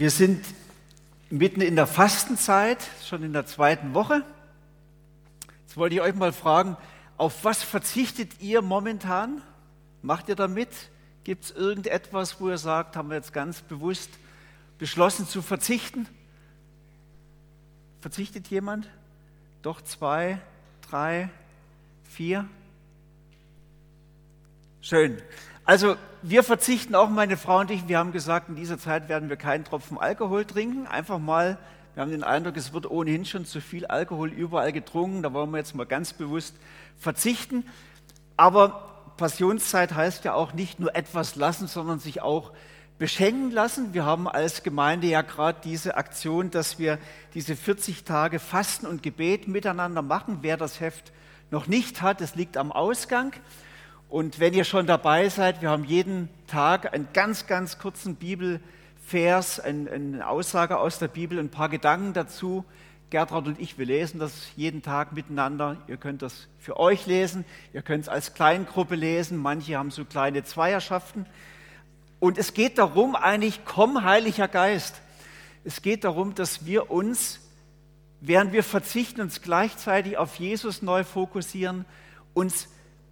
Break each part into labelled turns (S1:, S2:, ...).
S1: Wir sind mitten in der Fastenzeit, schon in der zweiten Woche. Jetzt wollte ich euch mal fragen, auf was verzichtet ihr momentan? Macht ihr damit? Gibt es irgendetwas, wo ihr sagt, haben wir jetzt ganz bewusst beschlossen zu verzichten? Verzichtet jemand? Doch zwei, drei, vier? Schön. Also wir verzichten auch, meine Frau und ich, wir haben gesagt, in dieser Zeit werden wir keinen Tropfen Alkohol trinken. Einfach mal, wir haben den Eindruck, es wird ohnehin schon zu viel Alkohol überall getrunken. Da wollen wir jetzt mal ganz bewusst verzichten. Aber Passionszeit heißt ja auch nicht nur etwas lassen, sondern sich auch beschenken lassen. Wir haben als Gemeinde ja gerade diese Aktion, dass wir diese 40 Tage Fasten und Gebet miteinander machen. Wer das Heft noch nicht hat, es liegt am Ausgang. Und wenn ihr schon dabei seid, wir haben jeden Tag einen ganz, ganz kurzen Bibelvers, eine Aussage aus der Bibel, ein paar Gedanken dazu. Gertrud und ich, wir lesen das jeden Tag miteinander. Ihr könnt das für euch lesen, ihr könnt es als Kleingruppe lesen. Manche haben so kleine Zweierschaften. Und es geht darum, eigentlich, komm, Heiliger Geist. Es geht darum, dass wir uns, während wir verzichten, uns gleichzeitig auf Jesus neu fokussieren, uns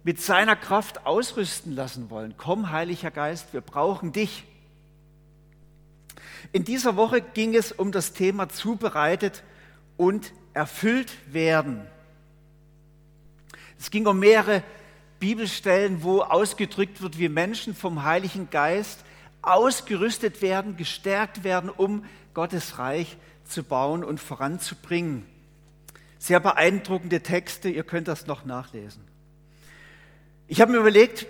S1: mit seiner Kraft ausrüsten lassen wollen. Komm, Heiliger Geist, wir brauchen dich. In dieser Woche ging es um das Thema zubereitet und erfüllt werden. Es ging um mehrere Bibelstellen, wo ausgedrückt wird, wie Menschen vom Heiligen Geist ausgerüstet werden, gestärkt werden, um Gottes Reich zu bauen und voranzubringen. Sehr beeindruckende Texte, ihr könnt das noch nachlesen. Ich habe mir überlegt,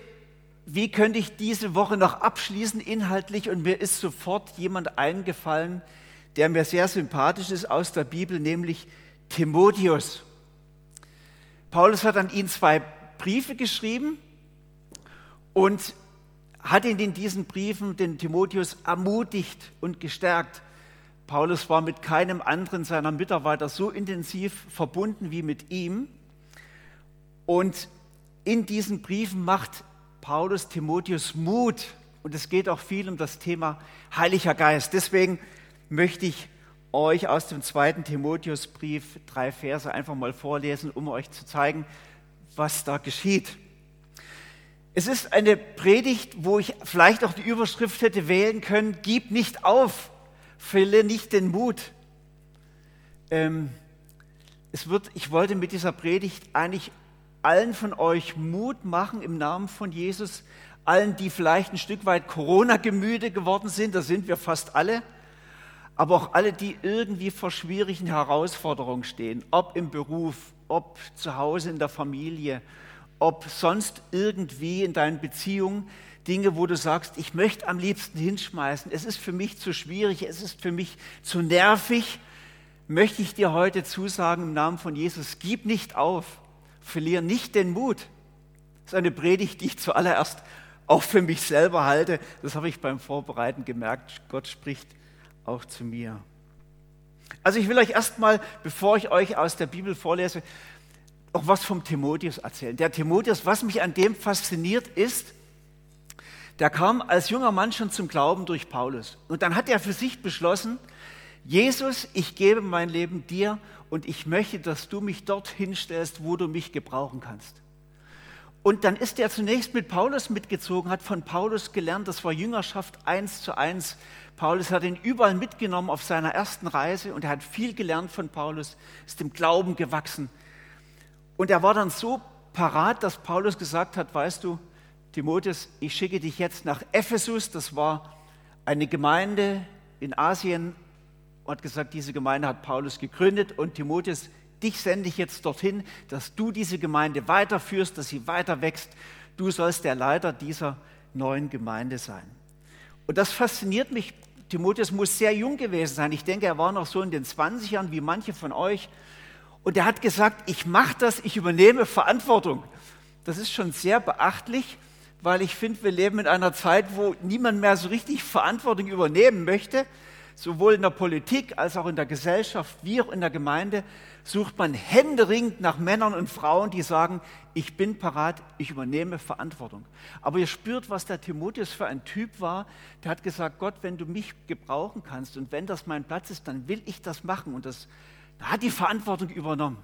S1: wie könnte ich diese Woche noch abschließen inhaltlich und mir ist sofort jemand eingefallen, der mir sehr sympathisch ist aus der Bibel, nämlich Timotheus. Paulus hat an ihn zwei Briefe geschrieben und hat ihn in diesen Briefen den Timotheus ermutigt und gestärkt. Paulus war mit keinem anderen seiner Mitarbeiter so intensiv verbunden wie mit ihm. Und in diesen Briefen macht Paulus Timotheus Mut und es geht auch viel um das Thema Heiliger Geist. Deswegen möchte ich euch aus dem zweiten Timotheusbrief drei Verse einfach mal vorlesen, um euch zu zeigen, was da geschieht. Es ist eine Predigt, wo ich vielleicht auch die Überschrift hätte wählen können, gib nicht auf, verliere nicht den Mut. Ähm, es wird, ich wollte mit dieser Predigt eigentlich allen von euch Mut machen im Namen von Jesus, allen, die vielleicht ein Stück weit Corona-gemüde geworden sind, da sind wir fast alle, aber auch alle, die irgendwie vor schwierigen Herausforderungen stehen, ob im Beruf, ob zu Hause in der Familie, ob sonst irgendwie in deinen Beziehungen, Dinge, wo du sagst, ich möchte am liebsten hinschmeißen, es ist für mich zu schwierig, es ist für mich zu nervig, möchte ich dir heute zusagen im Namen von Jesus, gib nicht auf verliere nicht den Mut. Das ist eine Predigt, die ich zuallererst auch für mich selber halte. Das habe ich beim Vorbereiten gemerkt. Gott spricht auch zu mir. Also ich will euch erstmal, bevor ich euch aus der Bibel vorlese, auch was vom Timotheus erzählen. Der Timotheus, was mich an dem fasziniert, ist, der kam als junger Mann schon zum Glauben durch Paulus. Und dann hat er für sich beschlossen, Jesus, ich gebe mein Leben dir und ich möchte, dass du mich dorthin stellst, wo du mich gebrauchen kannst. Und dann ist er zunächst mit Paulus mitgezogen, hat von Paulus gelernt, das war Jüngerschaft eins zu eins. Paulus hat ihn überall mitgenommen auf seiner ersten Reise und er hat viel gelernt von Paulus, ist dem Glauben gewachsen. Und er war dann so parat, dass Paulus gesagt hat, weißt du, Timotheus, ich schicke dich jetzt nach Ephesus, das war eine Gemeinde in Asien, und hat gesagt, diese Gemeinde hat Paulus gegründet und Timotheus, dich sende ich jetzt dorthin, dass du diese Gemeinde weiterführst, dass sie weiter wächst. Du sollst der Leiter dieser neuen Gemeinde sein. Und das fasziniert mich. Timotheus muss sehr jung gewesen sein. Ich denke, er war noch so in den 20ern wie manche von euch. Und er hat gesagt, ich mache das, ich übernehme Verantwortung. Das ist schon sehr beachtlich, weil ich finde, wir leben in einer Zeit, wo niemand mehr so richtig Verantwortung übernehmen möchte sowohl in der Politik als auch in der Gesellschaft wie auch in der Gemeinde, sucht man händeringend nach Männern und Frauen, die sagen, ich bin parat, ich übernehme Verantwortung. Aber ihr spürt, was der Timotheus für ein Typ war. Der hat gesagt, Gott, wenn du mich gebrauchen kannst und wenn das mein Platz ist, dann will ich das machen. Und das, er hat die Verantwortung übernommen.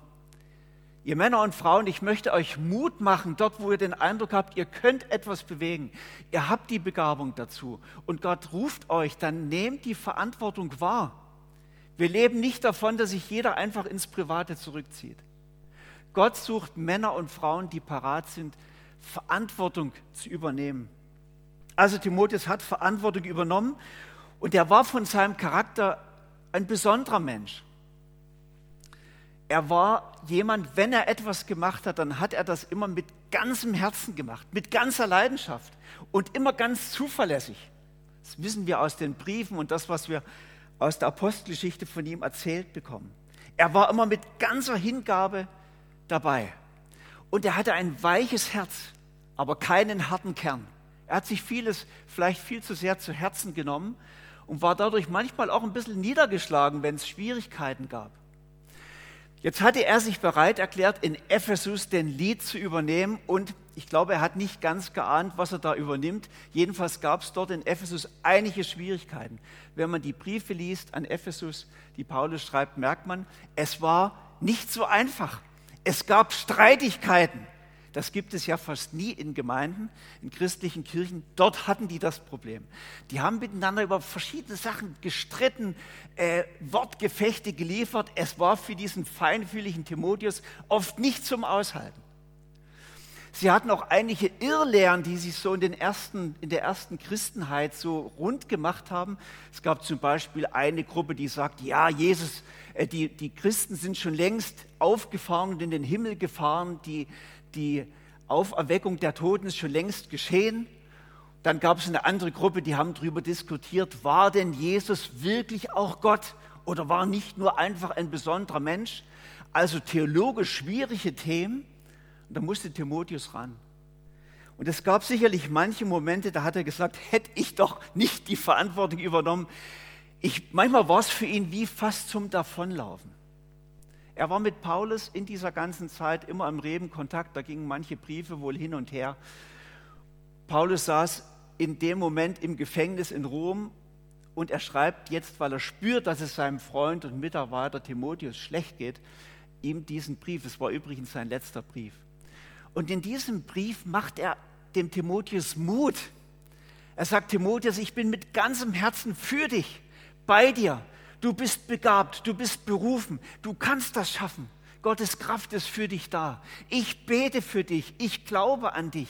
S1: Ihr Männer und Frauen, ich möchte euch Mut machen, dort, wo ihr den Eindruck habt, ihr könnt etwas bewegen. Ihr habt die Begabung dazu. Und Gott ruft euch, dann nehmt die Verantwortung wahr. Wir leben nicht davon, dass sich jeder einfach ins Private zurückzieht. Gott sucht Männer und Frauen, die parat sind, Verantwortung zu übernehmen. Also Timotheus hat Verantwortung übernommen und er war von seinem Charakter ein besonderer Mensch er war jemand, wenn er etwas gemacht hat, dann hat er das immer mit ganzem Herzen gemacht, mit ganzer Leidenschaft und immer ganz zuverlässig. Das wissen wir aus den Briefen und das, was wir aus der Apostelgeschichte von ihm erzählt bekommen. Er war immer mit ganzer Hingabe dabei. Und er hatte ein weiches Herz, aber keinen harten Kern. Er hat sich vieles vielleicht viel zu sehr zu Herzen genommen und war dadurch manchmal auch ein bisschen niedergeschlagen, wenn es Schwierigkeiten gab. Jetzt hatte er sich bereit erklärt, in Ephesus den Lied zu übernehmen und ich glaube, er hat nicht ganz geahnt, was er da übernimmt. Jedenfalls gab es dort in Ephesus einige Schwierigkeiten. Wenn man die Briefe liest an Ephesus, die Paulus schreibt, merkt man, es war nicht so einfach. Es gab Streitigkeiten. Das gibt es ja fast nie in Gemeinden, in christlichen Kirchen. Dort hatten die das Problem. Die haben miteinander über verschiedene Sachen gestritten, äh, Wortgefechte geliefert. Es war für diesen feinfühligen Timotheus oft nicht zum Aushalten. Sie hatten auch einige Irrlehren, die sich so in, den ersten, in der ersten Christenheit so rund gemacht haben. Es gab zum Beispiel eine Gruppe, die sagt, ja, Jesus, äh, die, die Christen sind schon längst aufgefahren und in den Himmel gefahren, die, die Auferweckung der Toten ist schon längst geschehen. Dann gab es eine andere Gruppe, die haben darüber diskutiert, war denn Jesus wirklich auch Gott oder war nicht nur einfach ein besonderer Mensch? Also theologisch schwierige Themen. Und da musste Timotheus ran. Und es gab sicherlich manche Momente, da hat er gesagt, hätte ich doch nicht die Verantwortung übernommen. Ich, manchmal war es für ihn wie fast zum Davonlaufen. Er war mit Paulus in dieser ganzen Zeit immer im Reben Kontakt, da gingen manche Briefe wohl hin und her. Paulus saß in dem Moment im Gefängnis in Rom und er schreibt jetzt, weil er spürt, dass es seinem Freund und Mitarbeiter Timotheus schlecht geht, ihm diesen Brief. Es war übrigens sein letzter Brief. Und in diesem Brief macht er dem Timotheus Mut. Er sagt, Timotheus, ich bin mit ganzem Herzen für dich, bei dir. Du bist begabt, du bist berufen, du kannst das schaffen. Gottes Kraft ist für dich da. Ich bete für dich, ich glaube an dich.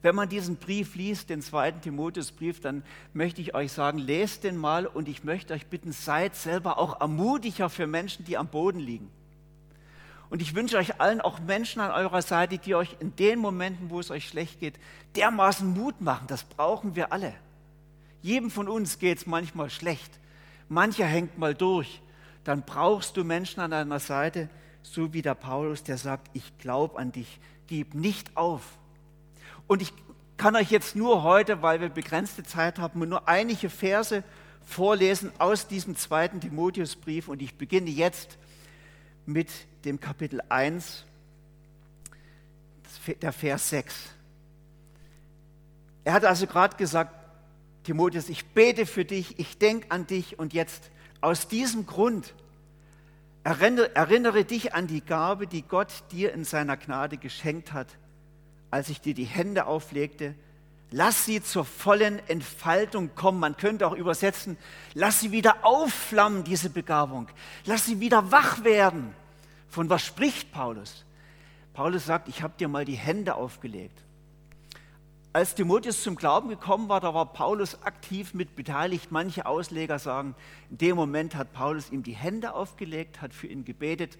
S1: Wenn man diesen Brief liest, den zweiten Timotheusbrief, dann möchte ich euch sagen, lest den mal und ich möchte euch bitten, seid selber auch ermutiger für Menschen, die am Boden liegen. Und ich wünsche euch allen auch Menschen an eurer Seite, die euch in den Momenten, wo es euch schlecht geht, dermaßen Mut machen. Das brauchen wir alle. Jedem von uns geht es manchmal schlecht mancher hängt mal durch, dann brauchst du Menschen an deiner Seite, so wie der Paulus, der sagt, ich glaube an dich, gib nicht auf. Und ich kann euch jetzt nur heute, weil wir begrenzte Zeit haben, nur einige Verse vorlesen aus diesem zweiten Timotheusbrief und ich beginne jetzt mit dem Kapitel 1, der Vers 6. Er hat also gerade gesagt, Timotheus, ich bete für dich, ich denke an dich und jetzt aus diesem Grund erinnere, erinnere dich an die Gabe, die Gott dir in seiner Gnade geschenkt hat, als ich dir die Hände auflegte. Lass sie zur vollen Entfaltung kommen. Man könnte auch übersetzen, lass sie wieder aufflammen, diese Begabung. Lass sie wieder wach werden. Von was spricht Paulus? Paulus sagt, ich habe dir mal die Hände aufgelegt als Timotheus zum Glauben gekommen war, da war Paulus aktiv mit beteiligt. Manche Ausleger sagen, in dem Moment hat Paulus ihm die Hände aufgelegt, hat für ihn gebetet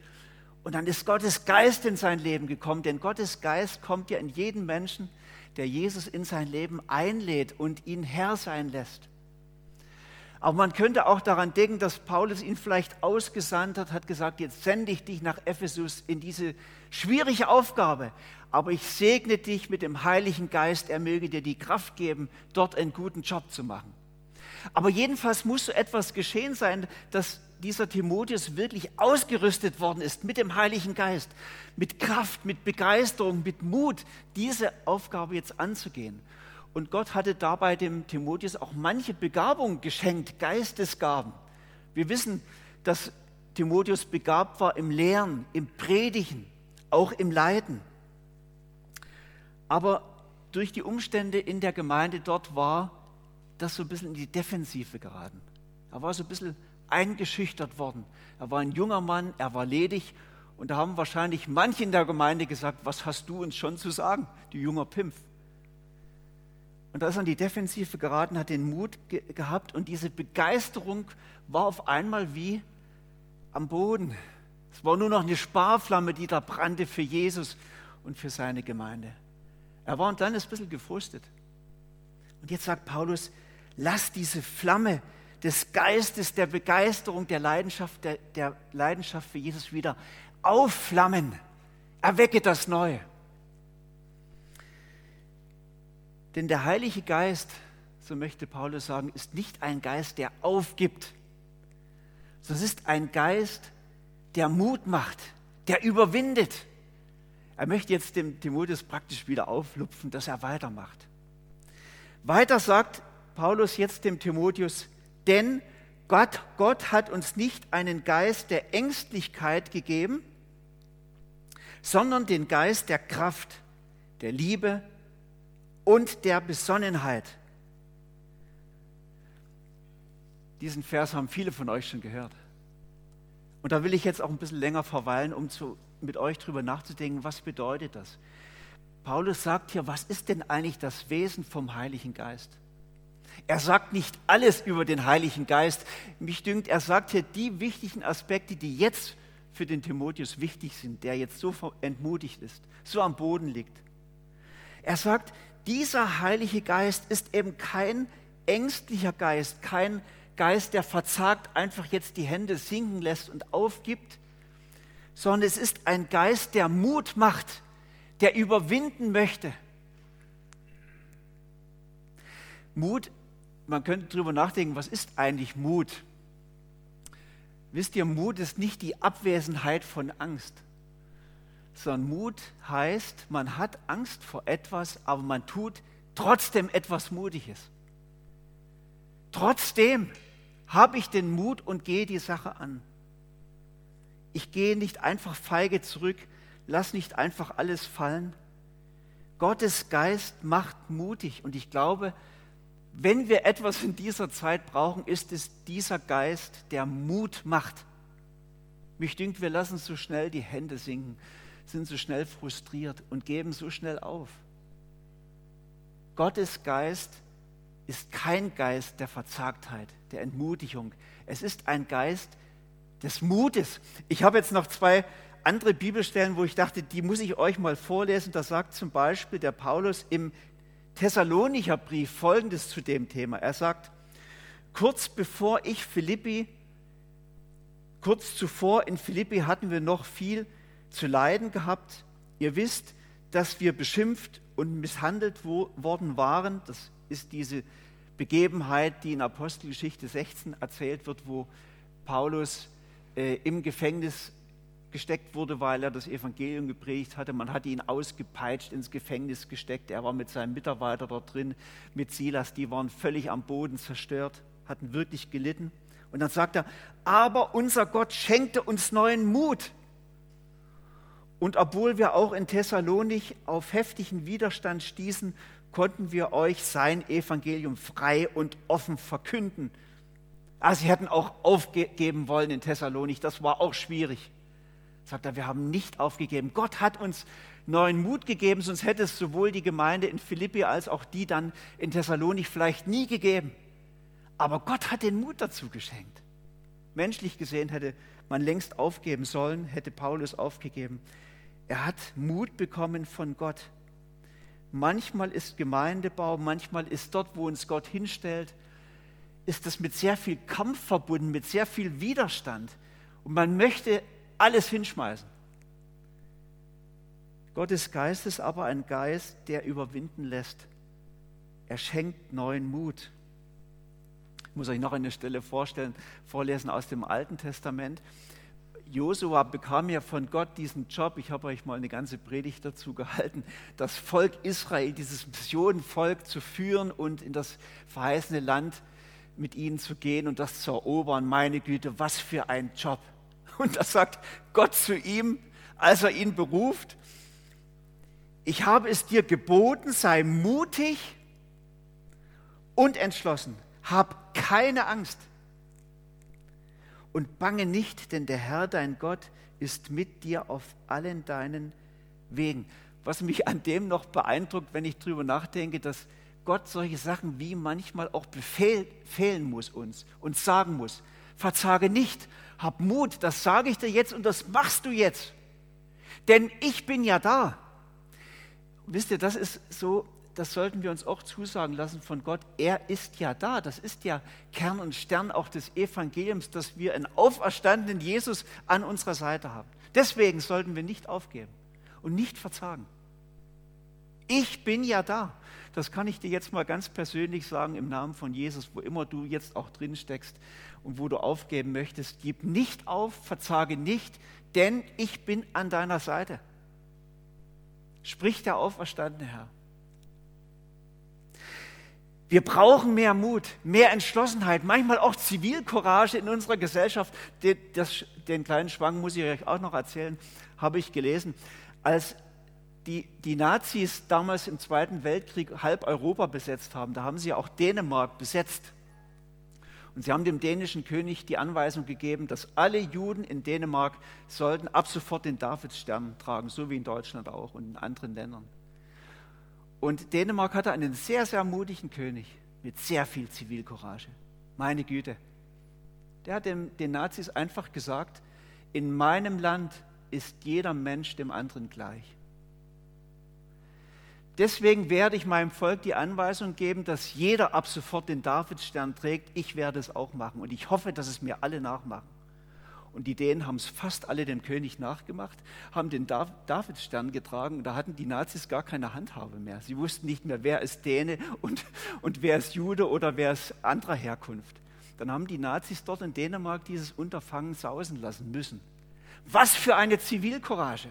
S1: und dann ist Gottes Geist in sein Leben gekommen, denn Gottes Geist kommt ja in jeden Menschen, der Jesus in sein Leben einlädt und ihn Herr sein lässt. Aber man könnte auch daran denken, dass Paulus ihn vielleicht ausgesandt hat, hat gesagt, jetzt sende ich dich nach Ephesus in diese schwierige Aufgabe. Aber ich segne dich mit dem Heiligen Geist, er möge dir die Kraft geben, dort einen guten Job zu machen. Aber jedenfalls muss so etwas geschehen sein, dass dieser Timotheus wirklich ausgerüstet worden ist mit dem Heiligen Geist, mit Kraft, mit Begeisterung, mit Mut, diese Aufgabe jetzt anzugehen. Und Gott hatte dabei dem Timotheus auch manche Begabung geschenkt, Geistesgaben. Wir wissen, dass Timotheus begabt war im Lehren, im Predigen, auch im Leiden. Aber durch die Umstände in der Gemeinde dort war das so ein bisschen in die Defensive geraten. Er war so ein bisschen eingeschüchtert worden. Er war ein junger Mann, er war ledig und da haben wahrscheinlich manche in der Gemeinde gesagt, was hast du uns schon zu sagen, du junger Pimpf. Und da ist er in die Defensive geraten, hat den Mut ge gehabt und diese Begeisterung war auf einmal wie am Boden. Es war nur noch eine Sparflamme, die da brannte für Jesus und für seine Gemeinde. Er war ein kleines bisschen gefrustet. Und jetzt sagt Paulus, lass diese Flamme des Geistes, der Begeisterung, der Leidenschaft, der, der Leidenschaft für Jesus wieder aufflammen. Erwecke das Neue. Denn der Heilige Geist, so möchte Paulus sagen, ist nicht ein Geist, der aufgibt, sondern es ist ein Geist, der Mut macht, der überwindet. Er möchte jetzt dem Timotheus praktisch wieder auflupfen, dass er weitermacht. Weiter sagt Paulus jetzt dem Timotheus, denn Gott, Gott hat uns nicht einen Geist der Ängstlichkeit gegeben, sondern den Geist der Kraft, der Liebe und der Besonnenheit. Diesen Vers haben viele von euch schon gehört. Und da will ich jetzt auch ein bisschen länger verweilen, um zu, mit euch darüber nachzudenken, was bedeutet das? Paulus sagt hier, was ist denn eigentlich das Wesen vom Heiligen Geist? Er sagt nicht alles über den Heiligen Geist. Mich dünkt, er sagt hier die wichtigen Aspekte, die jetzt für den Timotheus wichtig sind, der jetzt so entmutigt ist, so am Boden liegt. Er sagt, dieser Heilige Geist ist eben kein ängstlicher Geist, kein Geist, der verzagt einfach jetzt die Hände sinken lässt und aufgibt, sondern es ist ein Geist, der Mut macht, der überwinden möchte. Mut, man könnte darüber nachdenken, was ist eigentlich Mut? Wisst ihr, Mut ist nicht die Abwesenheit von Angst sondern Mut heißt, man hat Angst vor etwas, aber man tut trotzdem etwas Mutiges. Trotzdem habe ich den Mut und gehe die Sache an. Ich gehe nicht einfach feige zurück, lass nicht einfach alles fallen. Gottes Geist macht mutig und ich glaube, wenn wir etwas in dieser Zeit brauchen, ist es dieser Geist, der Mut macht. Mich dünkt, wir lassen so schnell die Hände sinken sind so schnell frustriert und geben so schnell auf. Gottes Geist ist kein Geist der Verzagtheit, der Entmutigung. Es ist ein Geist des Mutes. Ich habe jetzt noch zwei andere Bibelstellen, wo ich dachte, die muss ich euch mal vorlesen. Da sagt zum Beispiel der Paulus im Thessalonicher Brief Folgendes zu dem Thema. Er sagt, kurz bevor ich Philippi, kurz zuvor in Philippi hatten wir noch viel zu leiden gehabt. Ihr wisst, dass wir beschimpft und misshandelt worden waren. Das ist diese Begebenheit, die in Apostelgeschichte 16 erzählt wird, wo Paulus äh, im Gefängnis gesteckt wurde, weil er das Evangelium gepredigt hatte. Man hatte ihn ausgepeitscht, ins Gefängnis gesteckt. Er war mit seinem Mitarbeiter dort drin, mit Silas. Die waren völlig am Boden zerstört, hatten wirklich gelitten. Und dann sagt er, aber unser Gott schenkte uns neuen Mut und obwohl wir auch in Thessalonik auf heftigen Widerstand stießen, konnten wir euch sein Evangelium frei und offen verkünden. Ah, sie hätten auch aufgeben wollen in Thessalonik, das war auch schwierig. Sagt er, wir haben nicht aufgegeben. Gott hat uns neuen Mut gegeben, sonst hätte es sowohl die Gemeinde in Philippi als auch die dann in Thessalonik vielleicht nie gegeben. Aber Gott hat den Mut dazu geschenkt. Menschlich gesehen hätte man längst aufgeben sollen, hätte Paulus aufgegeben. Er hat Mut bekommen von Gott. Manchmal ist Gemeindebau, manchmal ist dort, wo uns Gott hinstellt, ist das mit sehr viel Kampf verbunden, mit sehr viel Widerstand. Und man möchte alles hinschmeißen. Gottes Geist ist aber ein Geist, der überwinden lässt. Er schenkt neuen Mut. Ich muss euch noch eine Stelle vorstellen, vorlesen aus dem Alten Testament. Josua bekam ja von Gott diesen Job, ich habe euch mal eine ganze Predigt dazu gehalten, das Volk Israel, dieses Missionenvolk zu führen und in das verheißene Land mit ihnen zu gehen und das zu erobern. Meine Güte, was für ein Job. Und da sagt Gott zu ihm, als er ihn beruft, ich habe es dir geboten, sei mutig und entschlossen, hab keine Angst und bange nicht, denn der Herr, dein Gott, ist mit dir auf allen deinen Wegen. Was mich an dem noch beeindruckt, wenn ich darüber nachdenke, dass Gott solche Sachen wie manchmal auch befehlen muss uns und sagen muss, verzage nicht, hab Mut, das sage ich dir jetzt und das machst du jetzt. Denn ich bin ja da. Wisst ihr, das ist so, das sollten wir uns auch zusagen lassen von Gott. Er ist ja da. Das ist ja Kern und Stern auch des Evangeliums, dass wir einen auferstandenen Jesus an unserer Seite haben. Deswegen sollten wir nicht aufgeben und nicht verzagen. Ich bin ja da. Das kann ich dir jetzt mal ganz persönlich sagen im Namen von Jesus, wo immer du jetzt auch drin steckst und wo du aufgeben möchtest. Gib nicht auf, verzage nicht, denn ich bin an deiner Seite. Spricht der auferstandene Herr. Wir brauchen mehr Mut, mehr Entschlossenheit, manchmal auch Zivilcourage in unserer Gesellschaft. Den, das, den kleinen Schwang muss ich euch auch noch erzählen, habe ich gelesen. Als die, die Nazis damals im Zweiten Weltkrieg halb Europa besetzt haben, da haben sie auch Dänemark besetzt. Und sie haben dem dänischen König die Anweisung gegeben, dass alle Juden in Dänemark sollten ab sofort den Davidsstern tragen, so wie in Deutschland auch und in anderen Ländern. Und Dänemark hatte einen sehr, sehr mutigen König mit sehr viel Zivilcourage. Meine Güte. Der hat dem, den Nazis einfach gesagt, in meinem Land ist jeder Mensch dem anderen gleich. Deswegen werde ich meinem Volk die Anweisung geben, dass jeder ab sofort den Davidstern trägt. Ich werde es auch machen und ich hoffe, dass es mir alle nachmachen. Und die Dänen haben es fast alle dem König nachgemacht, haben den Davidstern getragen und da hatten die Nazis gar keine Handhabe mehr. Sie wussten nicht mehr, wer ist Däne und, und wer ist Jude oder wer ist anderer Herkunft. Dann haben die Nazis dort in Dänemark dieses Unterfangen sausen lassen müssen. Was für eine Zivilcourage!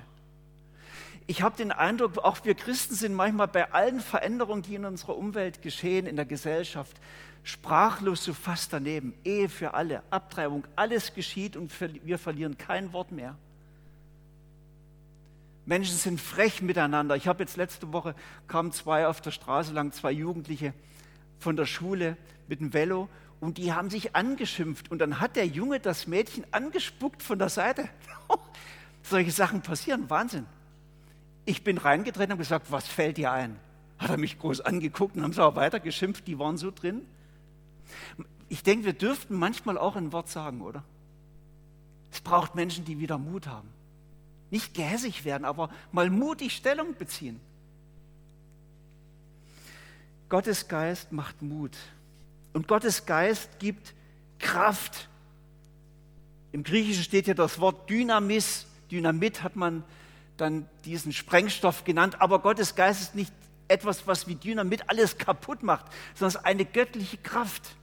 S1: Ich habe den Eindruck, auch wir Christen sind manchmal bei allen Veränderungen, die in unserer Umwelt geschehen, in der Gesellschaft, sprachlos so fast daneben. Ehe für alle, Abtreibung, alles geschieht und wir verlieren kein Wort mehr. Menschen sind frech miteinander. Ich habe jetzt letzte Woche kamen zwei auf der Straße lang, zwei Jugendliche von der Schule mit dem Velo und die haben sich angeschimpft und dann hat der Junge das Mädchen angespuckt von der Seite. Solche Sachen passieren, Wahnsinn. Ich bin reingetreten und gesagt, was fällt dir ein? Hat er mich groß angeguckt und haben sie auch weiter geschimpft, die waren so drin. Ich denke, wir dürften manchmal auch ein Wort sagen, oder? Es braucht Menschen, die wieder Mut haben. Nicht gehässig werden, aber mal mutig Stellung beziehen. Gottes Geist macht Mut. Und Gottes Geist gibt Kraft. Im Griechischen steht hier das Wort Dynamis. Dynamit hat man dann diesen Sprengstoff genannt. Aber Gottes Geist ist nicht etwas, was wie Dynamit alles kaputt macht, sondern es ist eine göttliche Kraft,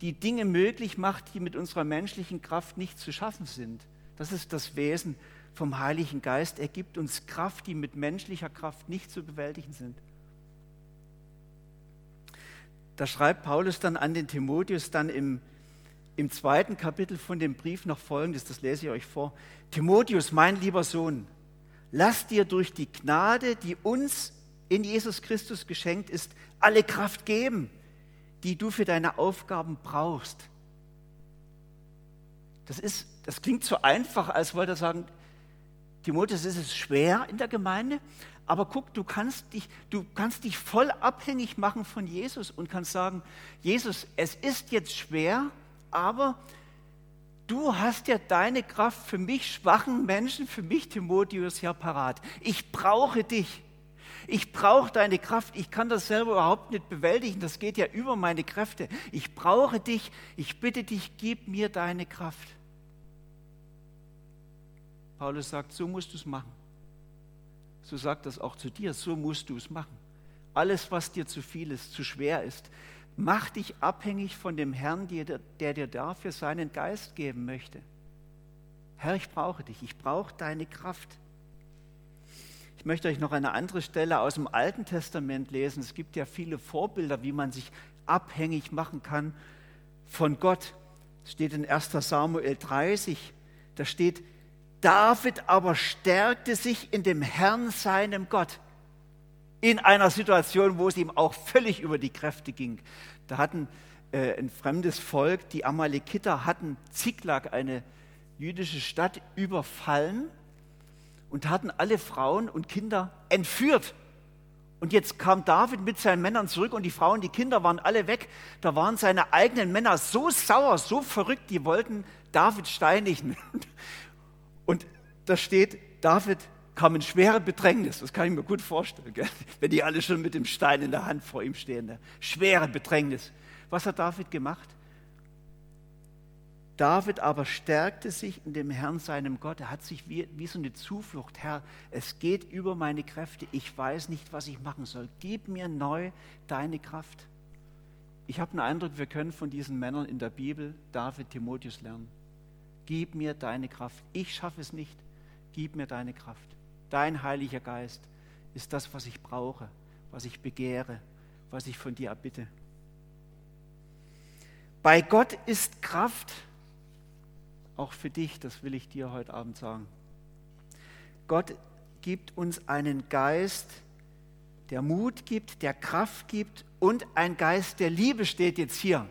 S1: die Dinge möglich macht, die mit unserer menschlichen Kraft nicht zu schaffen sind. Das ist das Wesen vom Heiligen Geist. Er gibt uns Kraft, die mit menschlicher Kraft nicht zu bewältigen sind. Da schreibt Paulus dann an den Timotheus dann im im zweiten Kapitel von dem Brief noch Folgendes, das lese ich euch vor. Timotheus, mein lieber Sohn, lass dir durch die Gnade, die uns in Jesus Christus geschenkt ist, alle Kraft geben, die du für deine Aufgaben brauchst. Das, ist, das klingt so einfach, als wollte er sagen, Timotheus, ist es schwer in der Gemeinde, aber guck, du kannst, dich, du kannst dich voll abhängig machen von Jesus und kannst sagen, Jesus, es ist jetzt schwer, aber du hast ja deine Kraft für mich schwachen Menschen, für mich Timotheus ja parat. Ich brauche dich. Ich brauche deine Kraft. Ich kann das selber überhaupt nicht bewältigen. Das geht ja über meine Kräfte. Ich brauche dich. Ich bitte dich, gib mir deine Kraft. Paulus sagt, so musst du es machen. So sagt das auch zu dir. So musst du es machen. Alles, was dir zu viel ist, zu schwer ist, Mach dich abhängig von dem Herrn, der, dir dafür seinen Geist geben möchte. Herr, ich brauche dich, ich brauche deine Kraft. Ich möchte euch noch eine andere Stelle aus dem Alten Testament lesen. Es gibt ja viele Vorbilder, wie man sich abhängig machen kann von Gott. Es steht in 1 Samuel 30, da steht, David aber stärkte sich in dem Herrn, seinem Gott in einer Situation, wo es ihm auch völlig über die Kräfte ging. Da hatten äh, ein fremdes Volk, die Amalekiter, hatten Ziklag, eine jüdische Stadt, überfallen und hatten alle Frauen und Kinder entführt. Und jetzt kam David mit seinen Männern zurück und die Frauen, die Kinder waren alle weg. Da waren seine eigenen Männer so sauer, so verrückt, die wollten David steinigen. Und da steht, David kam in schwere Bedrängnis. Das kann ich mir gut vorstellen, gell? wenn die alle schon mit dem Stein in der Hand vor ihm stehen. Ne? Schwere Bedrängnis. Was hat David gemacht? David aber stärkte sich in dem Herrn, seinem Gott. Er hat sich wie, wie so eine Zuflucht. Herr, es geht über meine Kräfte. Ich weiß nicht, was ich machen soll. Gib mir neu deine Kraft. Ich habe den Eindruck, wir können von diesen Männern in der Bibel, David, Timotheus lernen. Gib mir deine Kraft. Ich schaffe es nicht. Gib mir deine Kraft. Dein Heiliger Geist ist das, was ich brauche, was ich begehre, was ich von dir erbitte. Bei Gott ist Kraft, auch für dich, das will ich dir heute Abend sagen. Gott gibt uns einen Geist, der Mut gibt, der Kraft gibt und ein Geist der Liebe steht jetzt hier.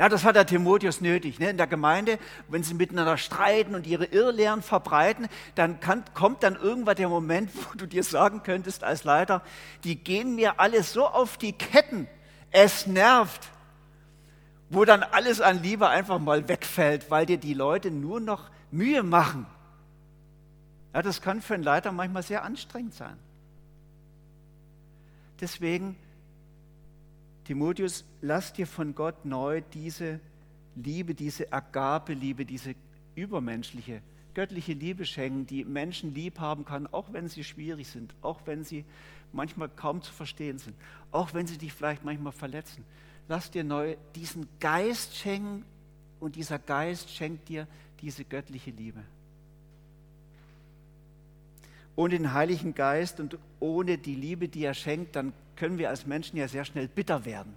S1: Ja, das hat der Timotheus nötig. Ne? In der Gemeinde, wenn sie miteinander streiten und ihre Irrlehren verbreiten, dann kann, kommt dann irgendwann der Moment, wo du dir sagen könntest als Leiter, die gehen mir alles so auf die Ketten, es nervt, wo dann alles an Liebe einfach mal wegfällt, weil dir die Leute nur noch Mühe machen. Ja, das kann für einen Leiter manchmal sehr anstrengend sein. Deswegen Timotheus, lass dir von Gott neu diese Liebe, diese Agape-Liebe, diese übermenschliche, göttliche Liebe schenken, die Menschen lieb haben kann, auch wenn sie schwierig sind, auch wenn sie manchmal kaum zu verstehen sind, auch wenn sie dich vielleicht manchmal verletzen. Lass dir neu diesen Geist schenken und dieser Geist schenkt dir diese göttliche Liebe. Ohne den Heiligen Geist und ohne die Liebe, die er schenkt, dann können wir als Menschen ja sehr schnell bitter werden,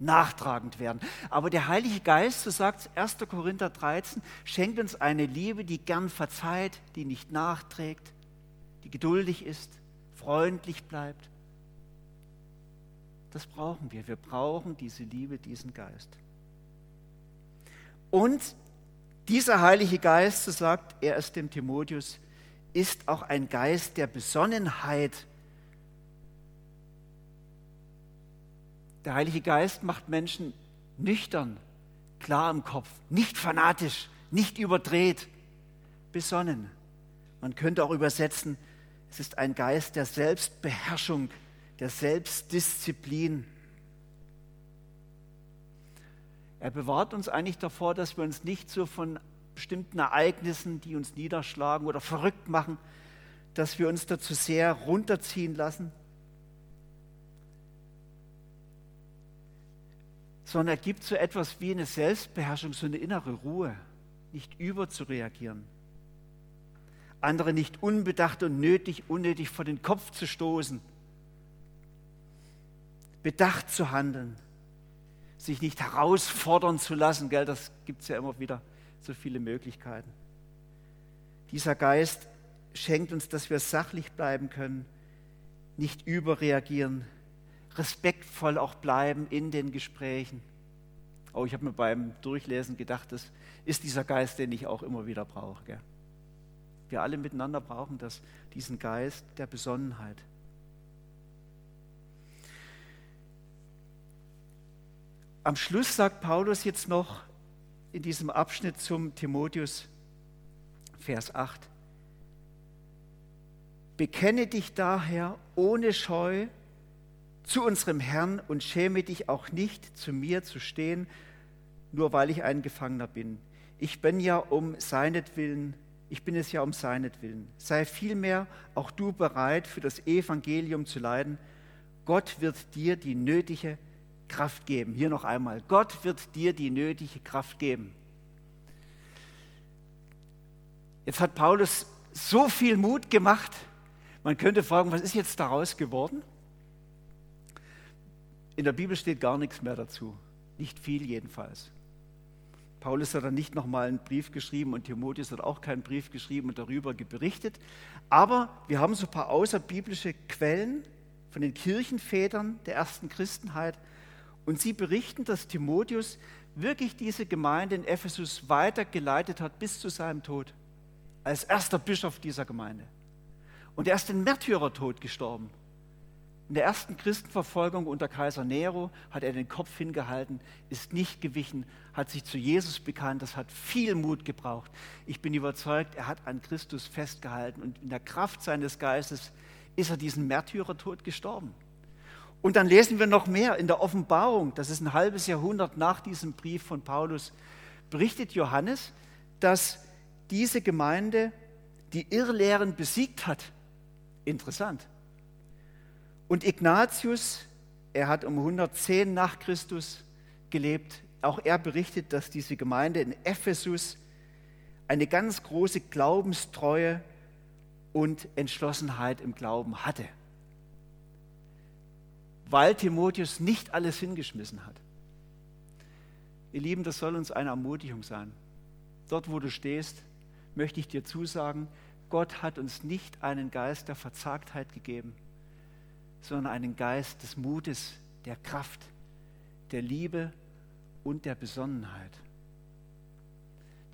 S1: nachtragend werden. Aber der Heilige Geist, so sagt 1. Korinther 13, schenkt uns eine Liebe, die gern verzeiht, die nicht nachträgt, die geduldig ist, freundlich bleibt. Das brauchen wir. Wir brauchen diese Liebe, diesen Geist. Und dieser Heilige Geist, so sagt er es dem Timotheus, ist auch ein Geist der Besonnenheit Der Heilige Geist macht Menschen nüchtern, klar im Kopf, nicht fanatisch, nicht überdreht, besonnen. Man könnte auch übersetzen, es ist ein Geist der Selbstbeherrschung, der Selbstdisziplin. Er bewahrt uns eigentlich davor, dass wir uns nicht so von bestimmten Ereignissen, die uns niederschlagen oder verrückt machen, dass wir uns dazu sehr runterziehen lassen, sondern er gibt so etwas wie eine Selbstbeherrschung, so eine innere Ruhe, nicht überzureagieren, andere nicht unbedacht und nötig, unnötig vor den Kopf zu stoßen, bedacht zu handeln, sich nicht herausfordern zu lassen, gell, das gibt es ja immer wieder so viele Möglichkeiten. Dieser Geist schenkt uns, dass wir sachlich bleiben können, nicht überreagieren, respektvoll auch bleiben in den Gesprächen. Oh, ich habe mir beim Durchlesen gedacht, das ist dieser Geist, den ich auch immer wieder brauche. Gell? Wir alle miteinander brauchen das, diesen Geist der Besonnenheit. Am Schluss sagt Paulus jetzt noch in diesem Abschnitt zum Timotheus, Vers 8, Bekenne dich daher ohne Scheu zu unserem Herrn und schäme dich auch nicht, zu mir zu stehen, nur weil ich ein Gefangener bin. Ich bin ja um seinetwillen, ich bin es ja um seinetwillen. Sei vielmehr auch du bereit, für das Evangelium zu leiden Gott wird dir die nötige Kraft geben. Hier noch einmal, Gott wird dir die nötige Kraft geben. Jetzt hat Paulus so viel Mut gemacht. Man könnte fragen, was ist jetzt daraus geworden? In der Bibel steht gar nichts mehr dazu. Nicht viel jedenfalls. Paulus hat dann nicht nochmal einen Brief geschrieben und Timotheus hat auch keinen Brief geschrieben und darüber berichtet. Aber wir haben so ein paar außerbiblische Quellen von den Kirchenvätern der ersten Christenheit und sie berichten, dass Timotheus wirklich diese Gemeinde in Ephesus weitergeleitet hat bis zu seinem Tod, als erster Bischof dieser Gemeinde. Und er ist den Märtyrertod gestorben. In der ersten Christenverfolgung unter Kaiser Nero hat er den Kopf hingehalten, ist nicht gewichen, hat sich zu Jesus bekannt. Das hat viel Mut gebraucht. Ich bin überzeugt, er hat an Christus festgehalten und in der Kraft seines Geistes ist er diesen Märtyrertod gestorben. Und dann lesen wir noch mehr in der Offenbarung, das ist ein halbes Jahrhundert nach diesem Brief von Paulus, berichtet Johannes, dass diese Gemeinde die Irrlehren besiegt hat. Interessant. Und Ignatius, er hat um 110 nach Christus gelebt, auch er berichtet, dass diese Gemeinde in Ephesus eine ganz große Glaubenstreue und Entschlossenheit im Glauben hatte, weil Timotheus nicht alles hingeschmissen hat. Ihr Lieben, das soll uns eine Ermutigung sein. Dort, wo du stehst, möchte ich dir zusagen, Gott hat uns nicht einen Geist der Verzagtheit gegeben, sondern einen Geist des Mutes, der Kraft, der Liebe und der Besonnenheit.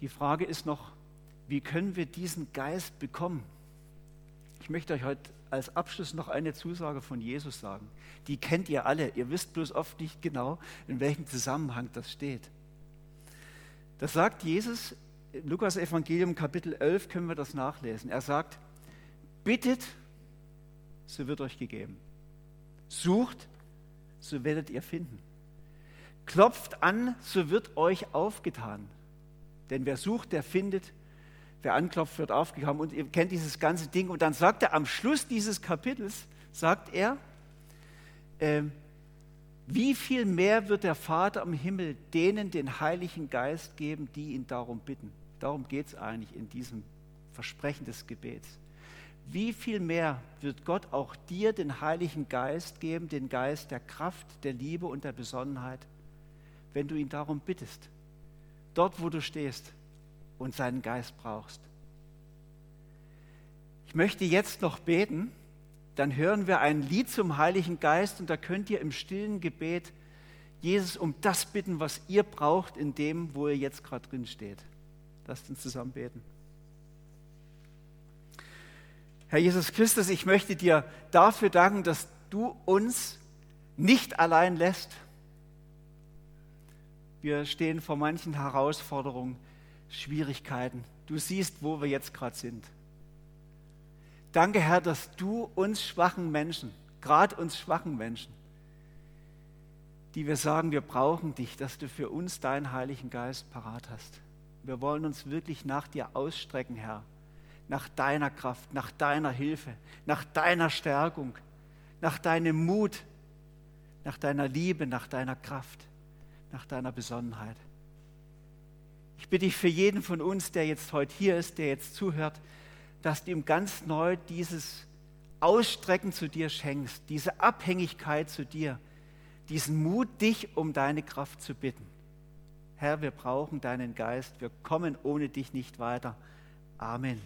S1: Die Frage ist noch, wie können wir diesen Geist bekommen? Ich möchte euch heute als Abschluss noch eine Zusage von Jesus sagen. Die kennt ihr alle. Ihr wisst bloß oft nicht genau, in welchem Zusammenhang das steht. Das sagt Jesus im Lukas Evangelium Kapitel 11 können wir das nachlesen. Er sagt, bittet, so wird euch gegeben. Sucht, so werdet ihr finden. Klopft an, so wird euch aufgetan. Denn wer sucht, der findet. Wer anklopft, wird aufgekommen. Und ihr kennt dieses ganze Ding. Und dann sagt er am Schluss dieses Kapitels, sagt er, äh, wie viel mehr wird der Vater im Himmel denen den Heiligen Geist geben, die ihn darum bitten? Darum geht es eigentlich in diesem Versprechen des Gebets wie viel mehr wird Gott auch dir den Heiligen Geist geben, den Geist der Kraft, der Liebe und der Besonnenheit, wenn du ihn darum bittest, dort wo du stehst und seinen Geist brauchst. Ich möchte jetzt noch beten, dann hören wir ein Lied zum Heiligen Geist und da könnt ihr im stillen Gebet Jesus um das bitten, was ihr braucht in dem, wo ihr jetzt gerade drin steht. Lasst uns zusammen beten. Herr Jesus Christus, ich möchte dir dafür danken, dass du uns nicht allein lässt. Wir stehen vor manchen Herausforderungen, Schwierigkeiten. Du siehst, wo wir jetzt gerade sind. Danke, Herr, dass du uns schwachen Menschen, gerade uns schwachen Menschen, die wir sagen, wir brauchen dich, dass du für uns deinen Heiligen Geist parat hast. Wir wollen uns wirklich nach dir ausstrecken, Herr nach deiner Kraft, nach deiner Hilfe, nach deiner Stärkung, nach deinem Mut, nach deiner Liebe, nach deiner Kraft, nach deiner Besonnenheit. Ich bitte dich für jeden von uns, der jetzt heute hier ist, der jetzt zuhört, dass du ihm ganz neu dieses Ausstrecken zu dir schenkst, diese Abhängigkeit zu dir, diesen Mut, dich um deine Kraft zu bitten. Herr, wir brauchen deinen Geist, wir kommen ohne dich nicht weiter. Amen.